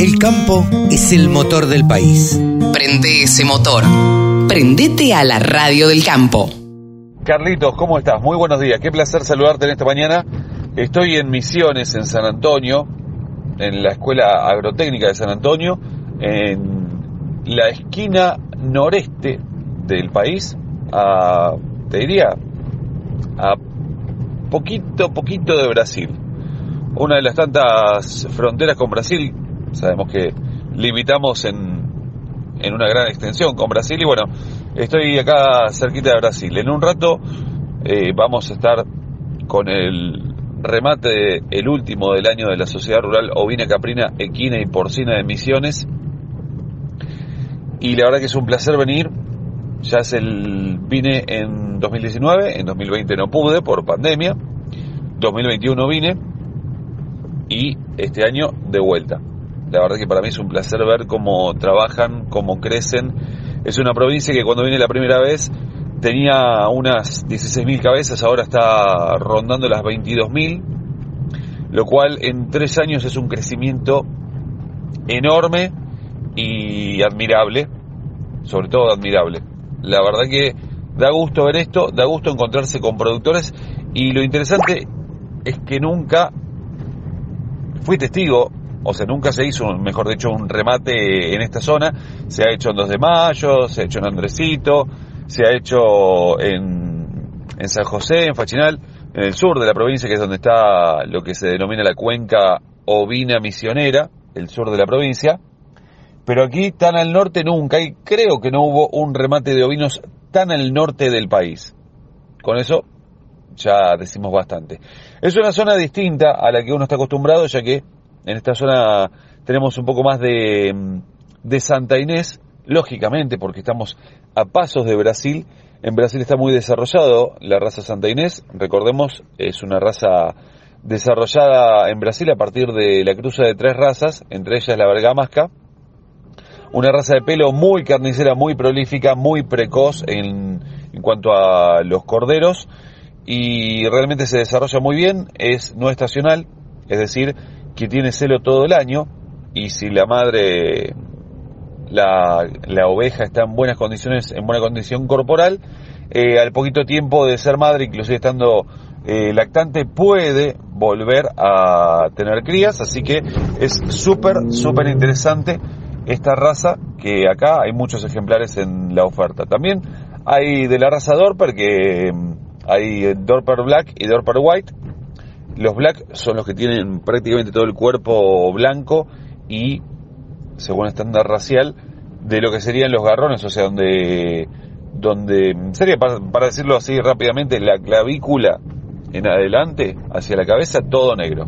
El campo es el motor del país. Prende ese motor. Prendete a la radio del campo. Carlitos, ¿cómo estás? Muy buenos días. Qué placer saludarte en esta mañana. Estoy en Misiones, en San Antonio, en la Escuela Agrotécnica de San Antonio, en la esquina noreste del país, a, te diría, a poquito, poquito de Brasil. Una de las tantas fronteras con Brasil Sabemos que limitamos en, en una gran extensión con Brasil y bueno, estoy acá cerquita de Brasil. En un rato eh, vamos a estar con el remate, el último del año de la Sociedad Rural Ovina, Caprina, Equina y Porcina de Misiones. Y la verdad que es un placer venir. Ya es. Vine en 2019, en 2020 no pude por pandemia. 2021 vine. Y este año de vuelta. La verdad que para mí es un placer ver cómo trabajan, cómo crecen. Es una provincia que cuando vine la primera vez tenía unas 16.000 cabezas, ahora está rondando las 22.000, lo cual en tres años es un crecimiento enorme y admirable, sobre todo admirable. La verdad que da gusto ver esto, da gusto encontrarse con productores y lo interesante es que nunca fui testigo o sea, nunca se hizo, mejor dicho, un remate en esta zona. Se ha hecho en 2 de mayo, se ha hecho en Andresito, se ha hecho en, en San José, en Fachinal, en el sur de la provincia, que es donde está lo que se denomina la cuenca ovina misionera, el sur de la provincia. Pero aquí tan al norte nunca, y creo que no hubo un remate de ovinos tan al norte del país. Con eso ya decimos bastante. Es una zona distinta a la que uno está acostumbrado, ya que en esta zona tenemos un poco más de, de Santa Inés, lógicamente, porque estamos a pasos de Brasil. En Brasil está muy desarrollado la raza Santa Inés. Recordemos, es una raza desarrollada en Brasil a partir de la cruza de tres razas, entre ellas la bergamasca. Una raza de pelo muy carnicera, muy prolífica, muy precoz en, en cuanto a los corderos y realmente se desarrolla muy bien. Es no estacional, es decir, que tiene celo todo el año y si la madre, la, la oveja está en buenas condiciones, en buena condición corporal, eh, al poquito tiempo de ser madre, inclusive estando eh, lactante, puede volver a tener crías, así que es súper, súper interesante esta raza, que acá hay muchos ejemplares en la oferta. También hay de la raza Dorper, que mm, hay Dorper Black y Dorper White, los black son los que tienen prácticamente todo el cuerpo blanco y, según estándar racial, de lo que serían los garrones, o sea, donde, donde sería, para, decirlo así rápidamente, la clavícula en adelante, hacia la cabeza, todo negro.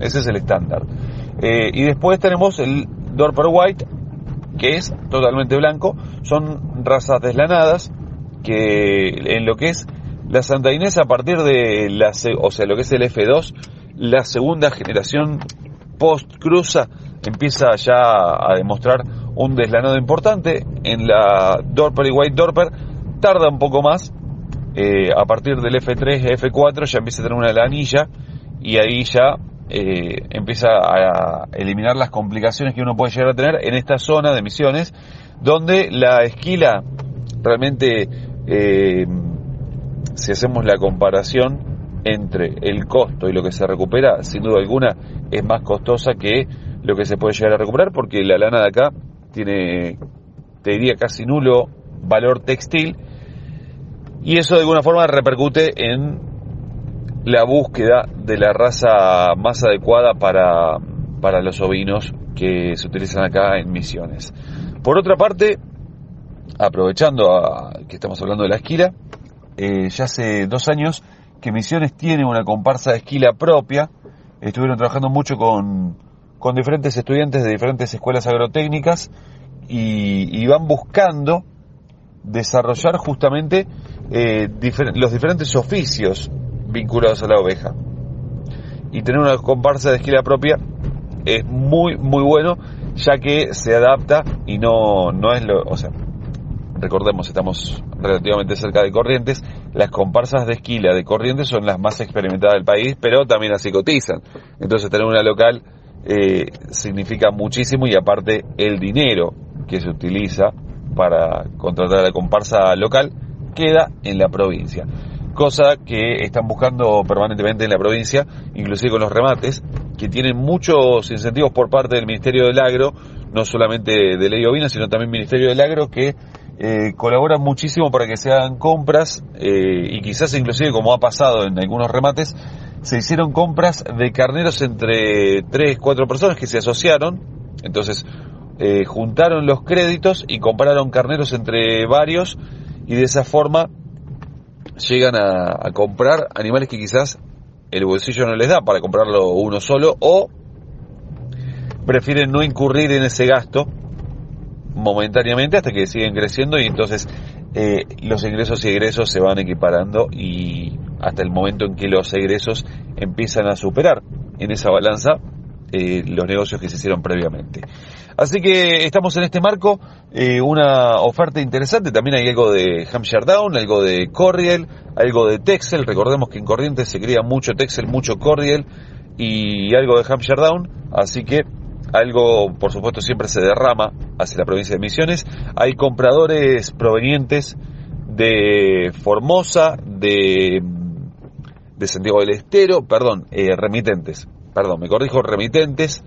Ese es el estándar. Eh, y después tenemos el Dorper White, que es totalmente blanco. Son razas deslanadas, que en lo que es la Santa Inés a partir de la, o sea, lo que es el F2, la segunda generación post cruza empieza ya a demostrar un deslanado importante. En la Dorper y White Dorper tarda un poco más. Eh, a partir del F3, F4 ya empieza a tener una lanilla y ahí ya eh, empieza a eliminar las complicaciones que uno puede llegar a tener en esta zona de misiones, donde la esquila realmente eh, si hacemos la comparación entre el costo y lo que se recupera, sin duda alguna es más costosa que lo que se puede llegar a recuperar porque la lana de acá tiene, te diría, casi nulo valor textil y eso de alguna forma repercute en la búsqueda de la raza más adecuada para, para los ovinos que se utilizan acá en Misiones. Por otra parte, aprovechando que estamos hablando de la esquila, eh, ya hace dos años que Misiones tiene una comparsa de esquila propia. Estuvieron trabajando mucho con, con diferentes estudiantes de diferentes escuelas agrotécnicas y, van buscando desarrollar justamente eh, los diferentes oficios vinculados a la oveja. Y tener una comparsa de esquila propia es muy, muy bueno, ya que se adapta y no, no es lo, o sea, recordemos, estamos relativamente cerca de Corrientes, las comparsas de esquila de Corrientes son las más experimentadas del país, pero también así cotizan. Entonces tener una local eh, significa muchísimo y aparte el dinero que se utiliza para contratar a la comparsa local queda en la provincia. Cosa que están buscando permanentemente en la provincia, inclusive con los remates, que tienen muchos incentivos por parte del Ministerio del Agro, no solamente de Ley Ovina, sino también Ministerio del Agro, que eh, colaboran muchísimo para que se hagan compras eh, y quizás inclusive como ha pasado en algunos remates, se hicieron compras de carneros entre 3, 4 personas que se asociaron, entonces eh, juntaron los créditos y compraron carneros entre varios y de esa forma llegan a, comprar animales que quizás el bolsillo no les da para comprarlo uno solo o prefieren no incurrir en ese gasto momentáneamente hasta que siguen creciendo y entonces eh, los ingresos y egresos se van equiparando y hasta el momento en que los egresos empiezan a superar en esa balanza eh, los negocios que se hicieron previamente. Así que estamos en este marco, eh, una oferta interesante, también hay algo de Hampshire Down, algo de Corriel, algo de Texel, recordemos que en Corrientes se cría mucho Texel, mucho Corriel y algo de Hampshire Down, así que algo por supuesto siempre se derrama hacia la provincia de Misiones, hay compradores provenientes de Formosa, de, de Santiago del Estero, perdón, eh, remitentes, perdón, me corrijo, remitentes,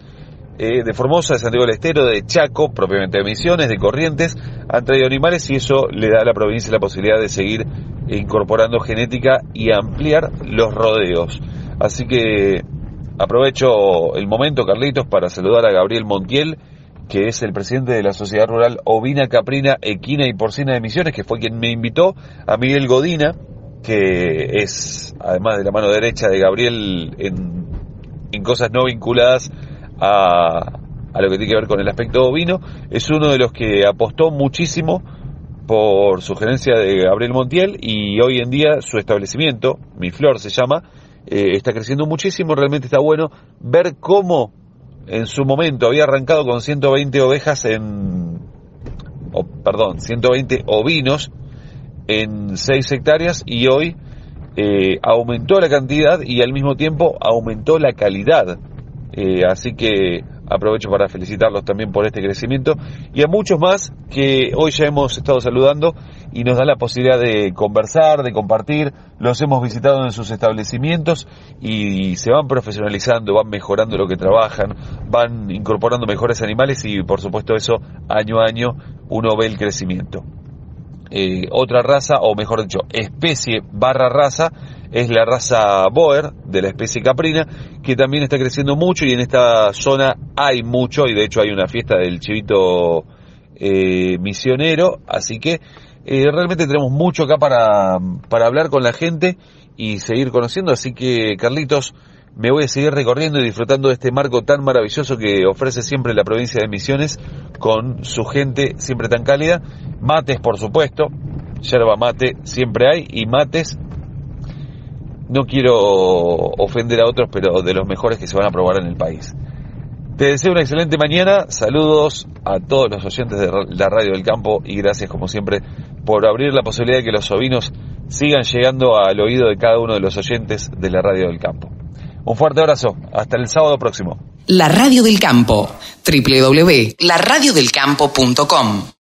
eh, de Formosa, de Santiago del Estero, de Chaco, propiamente de Misiones, de Corrientes, han traído animales y eso le da a la provincia la posibilidad de seguir incorporando genética y ampliar los rodeos. Así que aprovecho el momento, Carlitos, para saludar a Gabriel Montiel, que es el presidente de la Sociedad Rural Ovina, Caprina, Equina y Porcina de Misiones, que fue quien me invitó, a Miguel Godina, que es, además de la mano derecha de Gabriel en, en cosas no vinculadas a, a lo que tiene que ver con el aspecto ovino, es uno de los que apostó muchísimo por sugerencia de Gabriel Montiel y hoy en día su establecimiento, Mi Flor se llama, eh, está creciendo muchísimo, realmente está bueno ver cómo en su momento había arrancado con 120 ovejas en, perdón, 120 ovinos en 6 hectáreas y hoy eh, aumentó la cantidad y al mismo tiempo aumentó la calidad. Eh, así que aprovecho para felicitarlos también por este crecimiento y a muchos más que hoy ya hemos estado saludando y nos da la posibilidad de conversar, de compartir. Los hemos visitado en sus establecimientos y se van profesionalizando, van mejorando lo que trabajan, van incorporando mejores animales y por supuesto eso año a año uno ve el crecimiento. Eh, otra raza, o mejor dicho, especie barra raza, es la raza Boer de la especie caprina, que también está creciendo mucho y en esta zona hay mucho, y de hecho hay una fiesta del chivito eh, misionero, así que eh, realmente tenemos mucho acá para, para hablar con la gente y seguir conociendo, así que Carlitos, me voy a seguir recorriendo y disfrutando de este marco tan maravilloso que ofrece siempre la provincia de Misiones con su gente siempre tan cálida. Mates, por supuesto, yerba mate siempre hay y mates no quiero ofender a otros, pero de los mejores que se van a probar en el país. Te deseo una excelente mañana, saludos a todos los oyentes de la Radio del Campo y gracias como siempre por abrir la posibilidad de que los ovinos sigan llegando al oído de cada uno de los oyentes de la Radio del Campo. Un fuerte abrazo. Hasta el sábado próximo. La Radio del Campo. www.laradiodelcampo.com